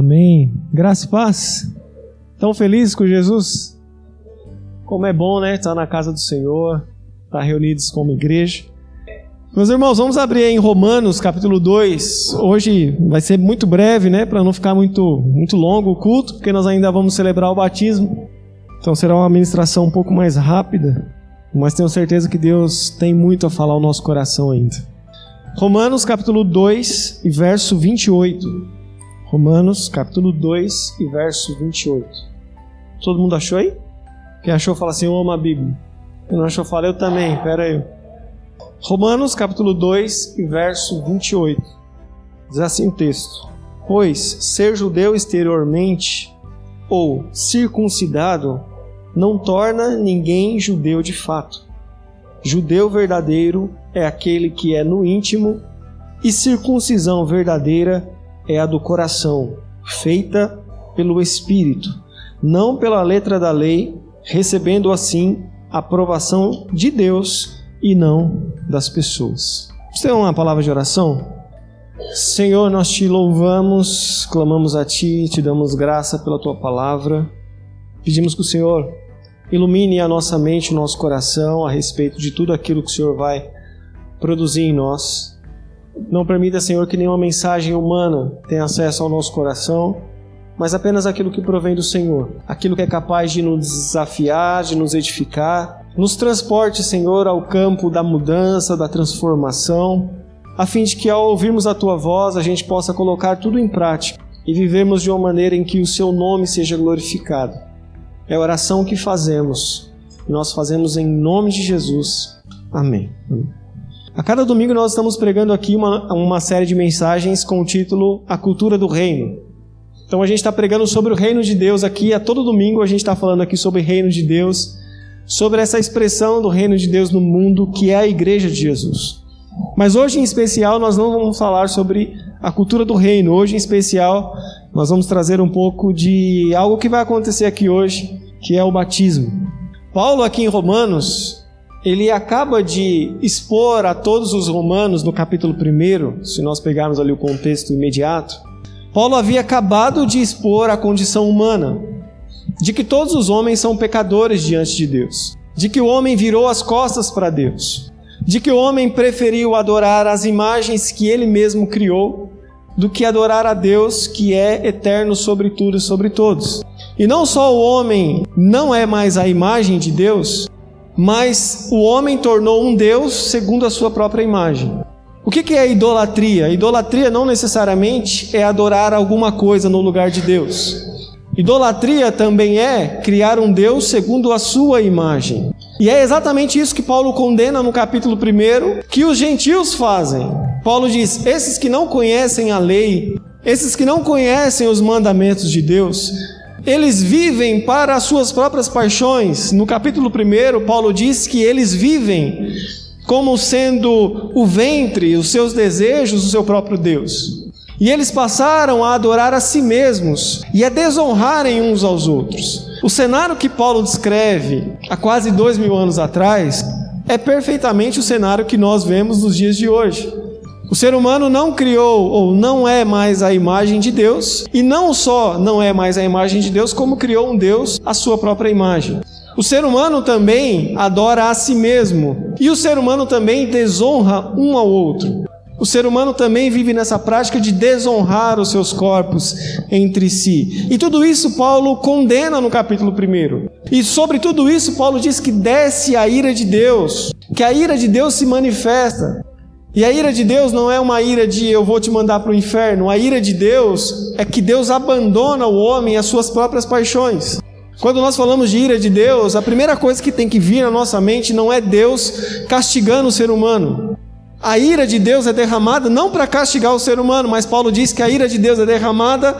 Amém. Graça e paz. Tão felizes com Jesus? Como é bom, né? Estar na casa do Senhor, estar reunidos como igreja. Meus irmãos, vamos abrir em Romanos, capítulo 2. Hoje vai ser muito breve, né? Para não ficar muito, muito longo o culto, porque nós ainda vamos celebrar o batismo. Então será uma ministração um pouco mais rápida, mas tenho certeza que Deus tem muito a falar ao nosso coração ainda. Romanos, capítulo 2 e verso 28. Romanos, capítulo 2 e verso 28. Todo mundo achou aí? Quem achou, fala assim: Eu amo a Bíblia. Quem não achou, fala eu também. Pera aí. Romanos, capítulo 2 e verso 28. Diz assim o texto: Pois ser judeu exteriormente ou circuncidado não torna ninguém judeu de fato. Judeu verdadeiro é aquele que é no íntimo, e circuncisão verdadeira é a do coração, feita pelo Espírito, não pela letra da lei, recebendo assim a aprovação de Deus e não das pessoas. Você tem uma palavra de oração? Senhor, nós te louvamos, clamamos a Ti, te damos graça pela Tua palavra. Pedimos que o Senhor ilumine a nossa mente, o nosso coração a respeito de tudo aquilo que o Senhor vai produzir em nós. Não permita, Senhor, que nenhuma mensagem humana tenha acesso ao nosso coração, mas apenas aquilo que provém do Senhor, aquilo que é capaz de nos desafiar, de nos edificar. Nos transporte, Senhor, ao campo da mudança, da transformação, a fim de que ao ouvirmos a tua voz a gente possa colocar tudo em prática e vivemos de uma maneira em que o seu nome seja glorificado. É a oração que fazemos. Nós fazemos em nome de Jesus. Amém. A cada domingo nós estamos pregando aqui uma, uma série de mensagens com o título A Cultura do Reino. Então a gente está pregando sobre o reino de Deus aqui, a todo domingo a gente está falando aqui sobre o reino de Deus, sobre essa expressão do reino de Deus no mundo que é a igreja de Jesus. Mas hoje em especial nós não vamos falar sobre a cultura do reino. Hoje em especial nós vamos trazer um pouco de algo que vai acontecer aqui hoje, que é o batismo. Paulo aqui em Romanos, ele acaba de expor a todos os romanos no capítulo 1, se nós pegarmos ali o contexto imediato, Paulo havia acabado de expor a condição humana, de que todos os homens são pecadores diante de Deus, de que o homem virou as costas para Deus, de que o homem preferiu adorar as imagens que ele mesmo criou do que adorar a Deus que é eterno sobre tudo e sobre todos. E não só o homem não é mais a imagem de Deus, mas o homem tornou um Deus segundo a sua própria imagem. O que é idolatria? Idolatria não necessariamente é adorar alguma coisa no lugar de Deus. Idolatria também é criar um Deus segundo a sua imagem. E é exatamente isso que Paulo condena no capítulo 1, que os gentios fazem. Paulo diz: esses que não conhecem a lei, esses que não conhecem os mandamentos de Deus, eles vivem para as suas próprias paixões. No capítulo 1, Paulo diz que eles vivem como sendo o ventre, os seus desejos, o seu próprio Deus. E eles passaram a adorar a si mesmos e a desonrarem uns aos outros. O cenário que Paulo descreve há quase dois mil anos atrás é perfeitamente o cenário que nós vemos nos dias de hoje. O ser humano não criou ou não é mais a imagem de Deus, e não só não é mais a imagem de Deus, como criou um Deus à sua própria imagem. O ser humano também adora a si mesmo, e o ser humano também desonra um ao outro. O ser humano também vive nessa prática de desonrar os seus corpos entre si. E tudo isso Paulo condena no capítulo 1. E sobre tudo isso, Paulo diz que desce a ira de Deus, que a ira de Deus se manifesta. E a ira de Deus não é uma ira de eu vou te mandar para o inferno. A ira de Deus é que Deus abandona o homem às suas próprias paixões. Quando nós falamos de ira de Deus, a primeira coisa que tem que vir na nossa mente não é Deus castigando o ser humano. A ira de Deus é derramada não para castigar o ser humano, mas Paulo diz que a ira de Deus é derramada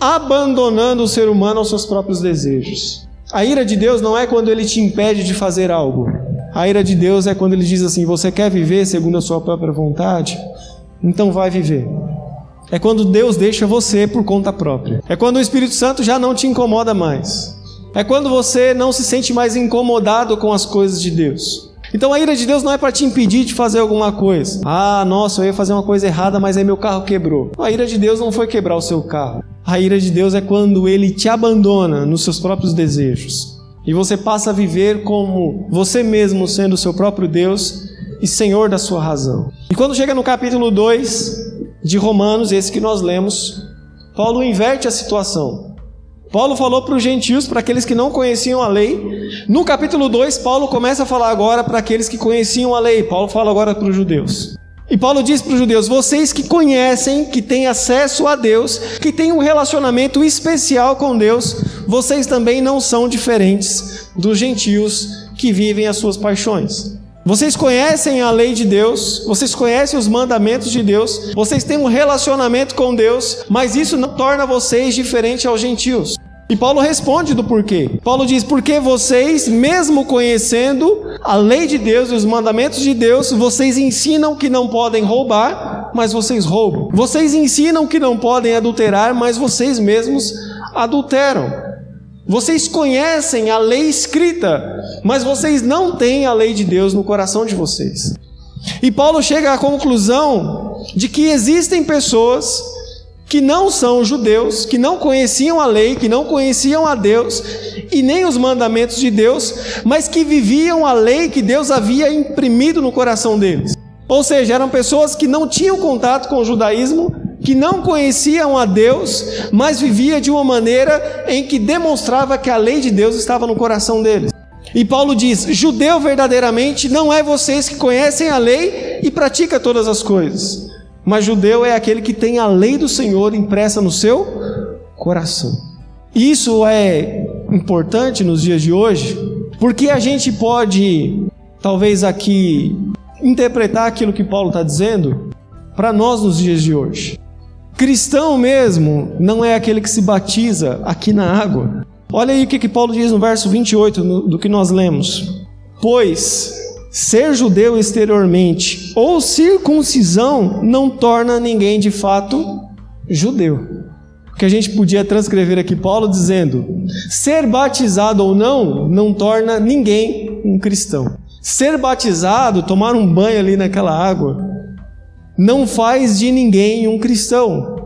abandonando o ser humano aos seus próprios desejos. A ira de Deus não é quando ele te impede de fazer algo. A ira de Deus é quando ele diz assim: Você quer viver segundo a sua própria vontade? Então vai viver. É quando Deus deixa você por conta própria. É quando o Espírito Santo já não te incomoda mais. É quando você não se sente mais incomodado com as coisas de Deus. Então a ira de Deus não é para te impedir de fazer alguma coisa. Ah, nossa, eu ia fazer uma coisa errada, mas aí meu carro quebrou. A ira de Deus não foi quebrar o seu carro. A ira de Deus é quando ele te abandona nos seus próprios desejos. E você passa a viver como você mesmo sendo o seu próprio Deus e Senhor da sua razão. E quando chega no capítulo 2 de Romanos, esse que nós lemos, Paulo inverte a situação. Paulo falou para os gentios, para aqueles que não conheciam a lei. No capítulo 2, Paulo começa a falar agora para aqueles que conheciam a lei. Paulo fala agora para os judeus. E Paulo diz para os judeus: vocês que conhecem, que têm acesso a Deus, que têm um relacionamento especial com Deus, vocês também não são diferentes dos gentios que vivem as suas paixões. Vocês conhecem a lei de Deus, vocês conhecem os mandamentos de Deus, vocês têm um relacionamento com Deus, mas isso não torna vocês diferentes aos gentios. E Paulo responde do porquê. Paulo diz: porque vocês, mesmo conhecendo a lei de Deus e os mandamentos de Deus, vocês ensinam que não podem roubar, mas vocês roubam. Vocês ensinam que não podem adulterar, mas vocês mesmos adulteram. Vocês conhecem a lei escrita, mas vocês não têm a lei de Deus no coração de vocês. E Paulo chega à conclusão de que existem pessoas que não são judeus, que não conheciam a lei, que não conheciam a Deus e nem os mandamentos de Deus, mas que viviam a lei que Deus havia imprimido no coração deles. Ou seja, eram pessoas que não tinham contato com o judaísmo, que não conheciam a Deus, mas vivia de uma maneira em que demonstrava que a lei de Deus estava no coração deles. E Paulo diz: judeu verdadeiramente não é vocês que conhecem a lei e pratica todas as coisas. Mas judeu é aquele que tem a lei do Senhor impressa no seu coração. Isso é importante nos dias de hoje, porque a gente pode, talvez aqui, interpretar aquilo que Paulo está dizendo para nós nos dias de hoje. Cristão mesmo não é aquele que se batiza aqui na água. Olha aí o que, que Paulo diz no verso 28 no, do que nós lemos. Pois Ser judeu exteriormente ou circuncisão não torna ninguém de fato judeu. Que a gente podia transcrever aqui Paulo dizendo: ser batizado ou não não torna ninguém um cristão. Ser batizado, tomar um banho ali naquela água, não faz de ninguém um cristão.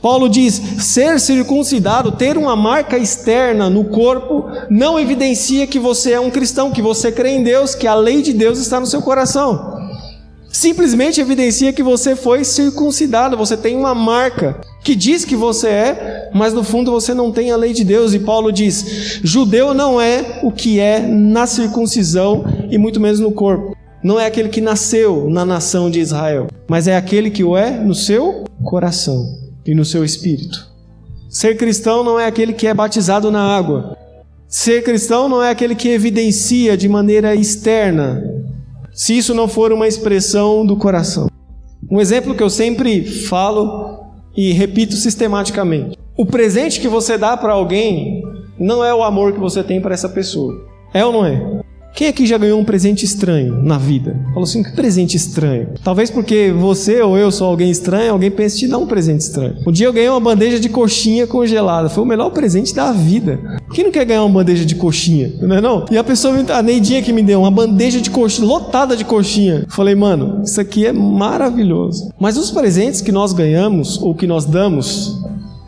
Paulo diz: ser circuncidado, ter uma marca externa no corpo, não evidencia que você é um cristão, que você crê em Deus, que a lei de Deus está no seu coração. Simplesmente evidencia que você foi circuncidado, você tem uma marca que diz que você é, mas no fundo você não tem a lei de Deus. E Paulo diz: judeu não é o que é na circuncisão e muito menos no corpo. Não é aquele que nasceu na nação de Israel, mas é aquele que o é no seu coração e no seu espírito. Ser cristão não é aquele que é batizado na água. Ser cristão não é aquele que evidencia de maneira externa, se isso não for uma expressão do coração. Um exemplo que eu sempre falo e repito sistematicamente: o presente que você dá para alguém não é o amor que você tem para essa pessoa. É ou não é? Quem aqui já ganhou um presente estranho na vida? Falou assim, que presente estranho? Talvez porque você ou eu sou alguém estranho, alguém pense te dar um presente estranho. Um dia eu ganhei uma bandeja de coxinha congelada. Foi o melhor presente da vida. Quem não quer ganhar uma bandeja de coxinha? Não é não? E a pessoa, a Neidinha que me deu uma bandeja de coxinha, lotada de coxinha. Falei, mano, isso aqui é maravilhoso. Mas os presentes que nós ganhamos ou que nós damos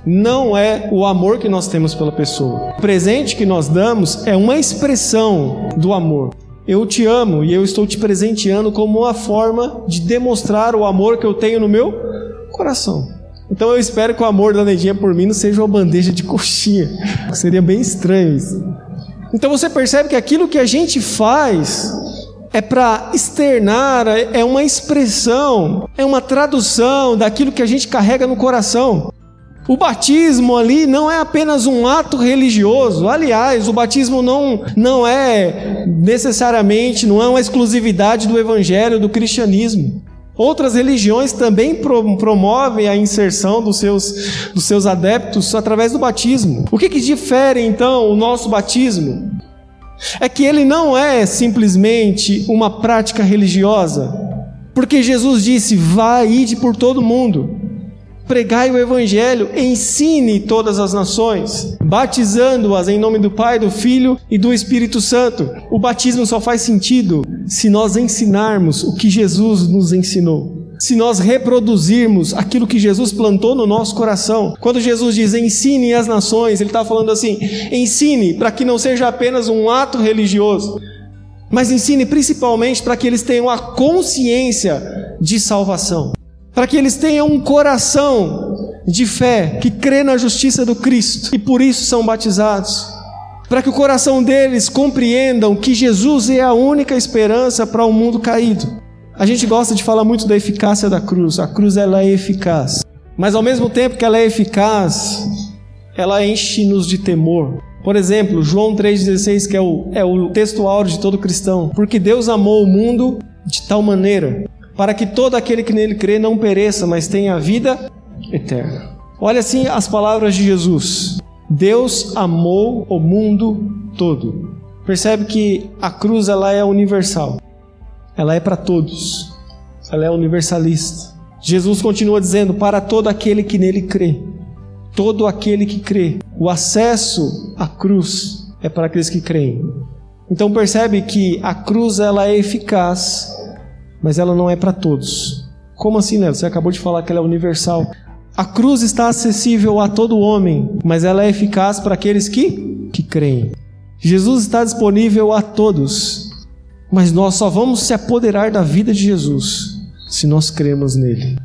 não é o amor que nós temos pela pessoa. O presente que nós damos é uma expressão do amor. Eu te amo e eu estou te presenteando como uma forma de demonstrar o amor que eu tenho no meu coração. Então eu espero que o amor da Neidinha por mim não seja uma bandeja de coxinha. Seria bem estranho isso. Então você percebe que aquilo que a gente faz é para externar, é uma expressão, é uma tradução daquilo que a gente carrega no coração. O batismo ali não é apenas um ato religioso. Aliás, o batismo não, não é necessariamente, não é uma exclusividade do evangelho, do cristianismo. Outras religiões também promovem a inserção dos seus, dos seus adeptos através do batismo. O que, que difere então o nosso batismo? É que ele não é simplesmente uma prática religiosa, porque Jesus disse: vá ide por todo mundo pregai o Evangelho, ensine todas as nações, batizando-as em nome do Pai, do Filho e do Espírito Santo. O batismo só faz sentido se nós ensinarmos o que Jesus nos ensinou. se nós reproduzirmos aquilo que Jesus plantou no nosso coração. Quando Jesus diz ensine as nações, ele está falando assim: ensine para que não seja apenas um ato religioso, mas ensine principalmente para que eles tenham a consciência de salvação, para que eles tenham um coração de fé que crê na justiça do Cristo e por isso são batizados. Para que o coração deles compreendam que Jesus é a única esperança para o um mundo caído. A gente gosta de falar muito da eficácia da cruz. A cruz ela é eficaz. Mas ao mesmo tempo que ela é eficaz, ela enche-nos de temor. Por exemplo, João 3,16, que é o, é o texto áureo de todo cristão. Porque Deus amou o mundo de tal maneira, para que todo aquele que nele crê não pereça, mas tenha a vida eterna. Olha assim as palavras de Jesus. Deus amou o mundo todo. Percebe que a cruz ela é universal. Ela é para todos. Ela é universalista. Jesus continua dizendo: para todo aquele que nele crê. Todo aquele que crê. O acesso à cruz é para aqueles que creem. Então percebe que a cruz ela é eficaz, mas ela não é para todos. Como assim, Léo? Você acabou de falar que ela é universal. A cruz está acessível a todo homem, mas ela é eficaz para aqueles que, que creem. Jesus está disponível a todos, mas nós só vamos se apoderar da vida de Jesus se nós cremos nele.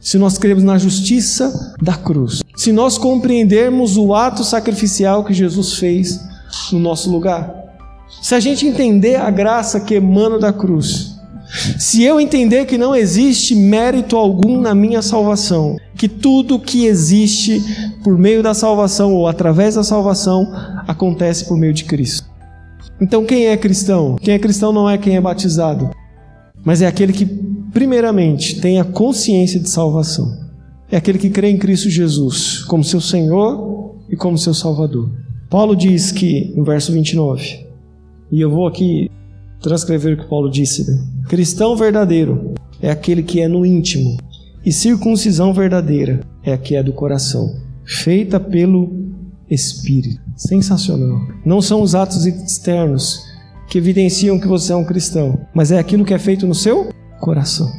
Se nós cremos na justiça da cruz. Se nós compreendermos o ato sacrificial que Jesus fez no nosso lugar. Se a gente entender a graça que emana da cruz, se eu entender que não existe mérito algum na minha salvação, que tudo que existe por meio da salvação ou através da salvação acontece por meio de Cristo. Então, quem é cristão? Quem é cristão não é quem é batizado, mas é aquele que, primeiramente, tem a consciência de salvação. É aquele que crê em Cristo Jesus como seu Senhor e como seu Salvador. Paulo diz que, no verso 29, e eu vou aqui transcrever o que Paulo disse, né? Cristão verdadeiro é aquele que é no íntimo, e circuncisão verdadeira é a que é do coração, feita pelo Espírito. Sensacional. Não são os atos externos que evidenciam que você é um cristão, mas é aquilo que é feito no seu coração.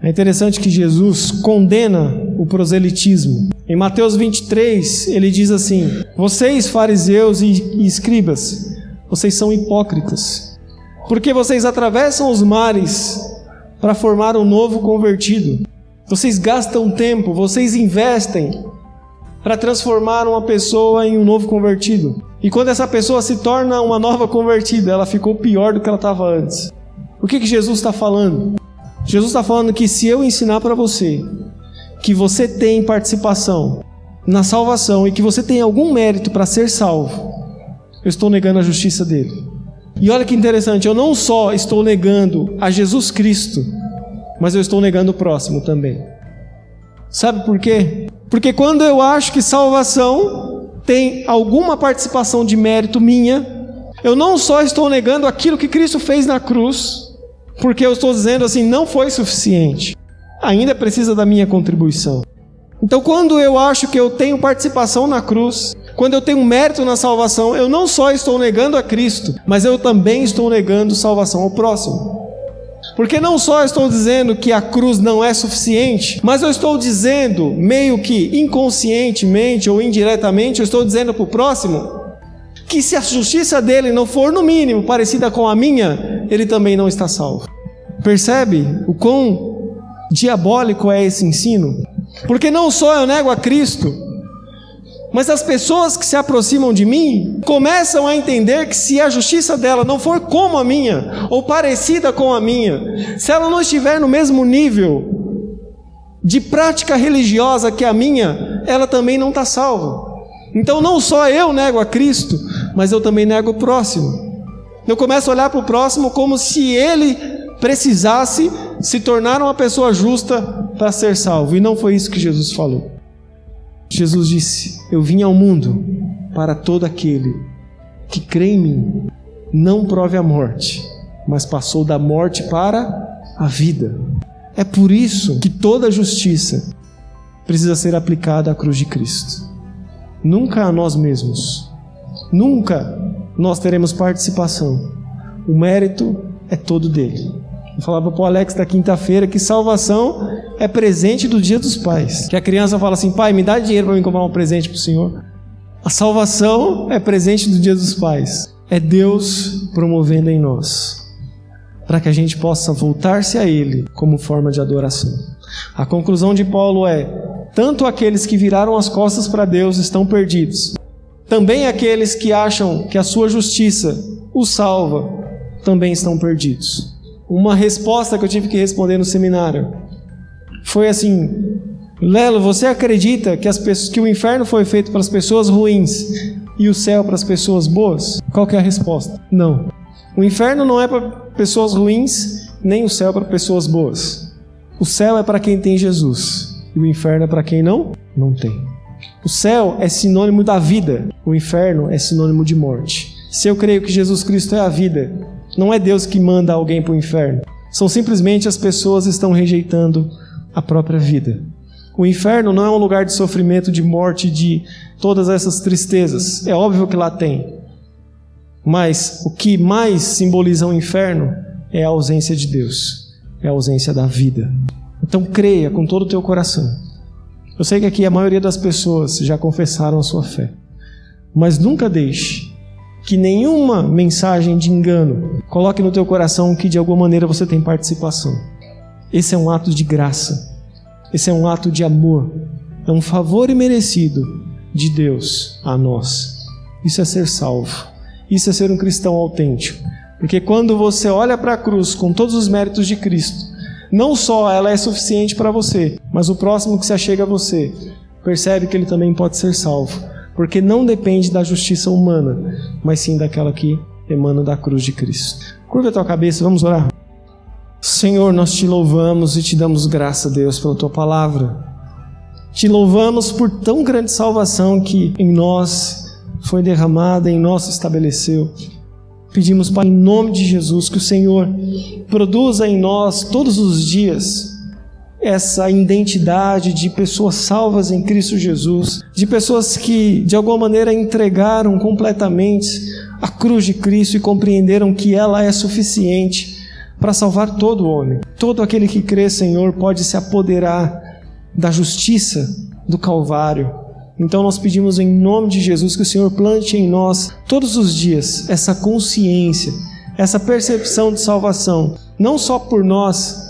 É interessante que Jesus condena o proselitismo. Em Mateus 23, ele diz assim: Vocês, fariseus e escribas, vocês são hipócritas porque vocês atravessam os mares para formar um novo convertido. Vocês gastam tempo, vocês investem para transformar uma pessoa em um novo convertido. E quando essa pessoa se torna uma nova convertida, ela ficou pior do que ela estava antes. O que, que Jesus está falando? Jesus está falando que se eu ensinar para você que você tem participação na salvação e que você tem algum mérito para ser salvo, eu estou negando a justiça dele. E olha que interessante, eu não só estou negando a Jesus Cristo, mas eu estou negando o próximo também. Sabe por quê? Porque quando eu acho que salvação tem alguma participação de mérito minha, eu não só estou negando aquilo que Cristo fez na cruz, porque eu estou dizendo assim, não foi suficiente. Ainda precisa da minha contribuição. Então, quando eu acho que eu tenho participação na cruz, quando eu tenho mérito na salvação, eu não só estou negando a Cristo, mas eu também estou negando salvação ao próximo. Porque não só estou dizendo que a cruz não é suficiente, mas eu estou dizendo, meio que inconscientemente ou indiretamente, eu estou dizendo para o próximo que se a justiça dele não for no mínimo parecida com a minha, ele também não está salvo. Percebe o quão diabólico é esse ensino? Porque não só eu nego a Cristo, mas as pessoas que se aproximam de mim começam a entender que se a justiça dela não for como a minha, ou parecida com a minha, se ela não estiver no mesmo nível de prática religiosa que a minha, ela também não está salva. Então não só eu nego a Cristo, mas eu também nego o próximo. Eu começo a olhar para o próximo como se ele precisasse se tornar uma pessoa justa para ser salvo, e não foi isso que Jesus falou. Jesus disse: Eu vim ao mundo para todo aquele que crê em mim, não prove a morte, mas passou da morte para a vida. É por isso que toda justiça precisa ser aplicada à cruz de Cristo. Nunca a nós mesmos. Nunca nós teremos participação. O mérito é todo dele. Eu falava para o Alex da quinta-feira que salvação é presente do dia dos pais. Que a criança fala assim: pai, me dá dinheiro para mim comprar um presente para o senhor. A salvação é presente do dia dos pais. É Deus promovendo em nós. Para que a gente possa voltar-se a Ele como forma de adoração. A conclusão de Paulo é: tanto aqueles que viraram as costas para Deus estão perdidos, também aqueles que acham que a sua justiça os salva também estão perdidos. Uma resposta que eu tive que responder no seminário foi assim: Lelo, você acredita que, as pessoas, que o inferno foi feito para as pessoas ruins e o céu para as pessoas boas? Qual que é a resposta? Não. O inferno não é para pessoas ruins, nem o céu para pessoas boas. O céu é para quem tem Jesus e o inferno é para quem não não tem. O céu é sinônimo da vida, o inferno é sinônimo de morte. Se eu creio que Jesus Cristo é a vida, não é Deus que manda alguém para o inferno. São simplesmente as pessoas que estão rejeitando a própria vida. O inferno não é um lugar de sofrimento, de morte, de todas essas tristezas. É óbvio que lá tem. Mas o que mais simboliza o inferno é a ausência de Deus, é a ausência da vida. Então creia com todo o teu coração. Eu sei que aqui a maioria das pessoas já confessaram a sua fé. Mas nunca deixe que nenhuma mensagem de engano coloque no teu coração que de alguma maneira você tem participação. Esse é um ato de graça. Esse é um ato de amor. É um favor imerecido de Deus a nós. Isso é ser salvo. Isso é ser um cristão autêntico. Porque quando você olha para a cruz com todos os méritos de Cristo, não só ela é suficiente para você, mas o próximo que se achega a você percebe que ele também pode ser salvo porque não depende da justiça humana, mas sim daquela que emana da cruz de Cristo. Curva a tua cabeça, vamos orar. Senhor, nós te louvamos e te damos graça, Deus, pela tua palavra. Te louvamos por tão grande salvação que em nós foi derramada, em nós se estabeleceu. Pedimos, Pai, em nome de Jesus, que o Senhor produza em nós todos os dias essa identidade de pessoas salvas em Cristo Jesus, de pessoas que de alguma maneira entregaram completamente a cruz de Cristo e compreenderam que ela é suficiente para salvar todo homem. Todo aquele que crê, Senhor, pode se apoderar da justiça do Calvário. Então nós pedimos em nome de Jesus que o Senhor plante em nós todos os dias essa consciência, essa percepção de salvação, não só por nós,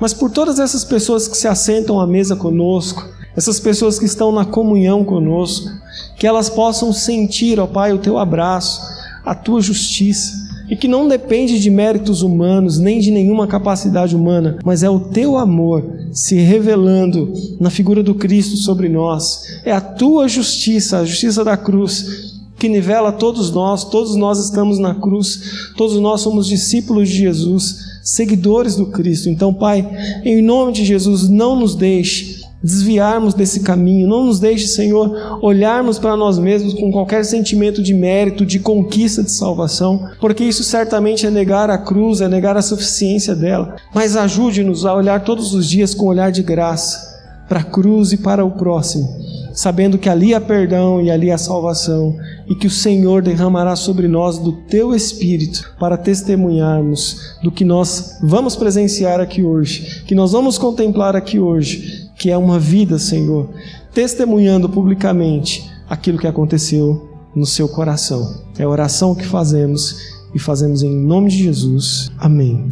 mas por todas essas pessoas que se assentam à mesa conosco, essas pessoas que estão na comunhão conosco, que elas possam sentir, ó Pai, o teu abraço, a tua justiça, e que não depende de méritos humanos, nem de nenhuma capacidade humana, mas é o teu amor se revelando na figura do Cristo sobre nós. É a tua justiça, a justiça da cruz, que nivela todos nós, todos nós estamos na cruz, todos nós somos discípulos de Jesus seguidores do Cristo. Então, Pai, em nome de Jesus, não nos deixe desviarmos desse caminho, não nos deixe, Senhor, olharmos para nós mesmos com qualquer sentimento de mérito, de conquista de salvação, porque isso certamente é negar a cruz, é negar a suficiência dela. Mas ajude-nos a olhar todos os dias com um olhar de graça para a cruz e para o próximo sabendo que ali há perdão e ali há salvação, e que o Senhor derramará sobre nós do teu espírito para testemunharmos do que nós vamos presenciar aqui hoje, que nós vamos contemplar aqui hoje, que é uma vida, Senhor, testemunhando publicamente aquilo que aconteceu no seu coração. É a oração que fazemos e fazemos em nome de Jesus. Amém.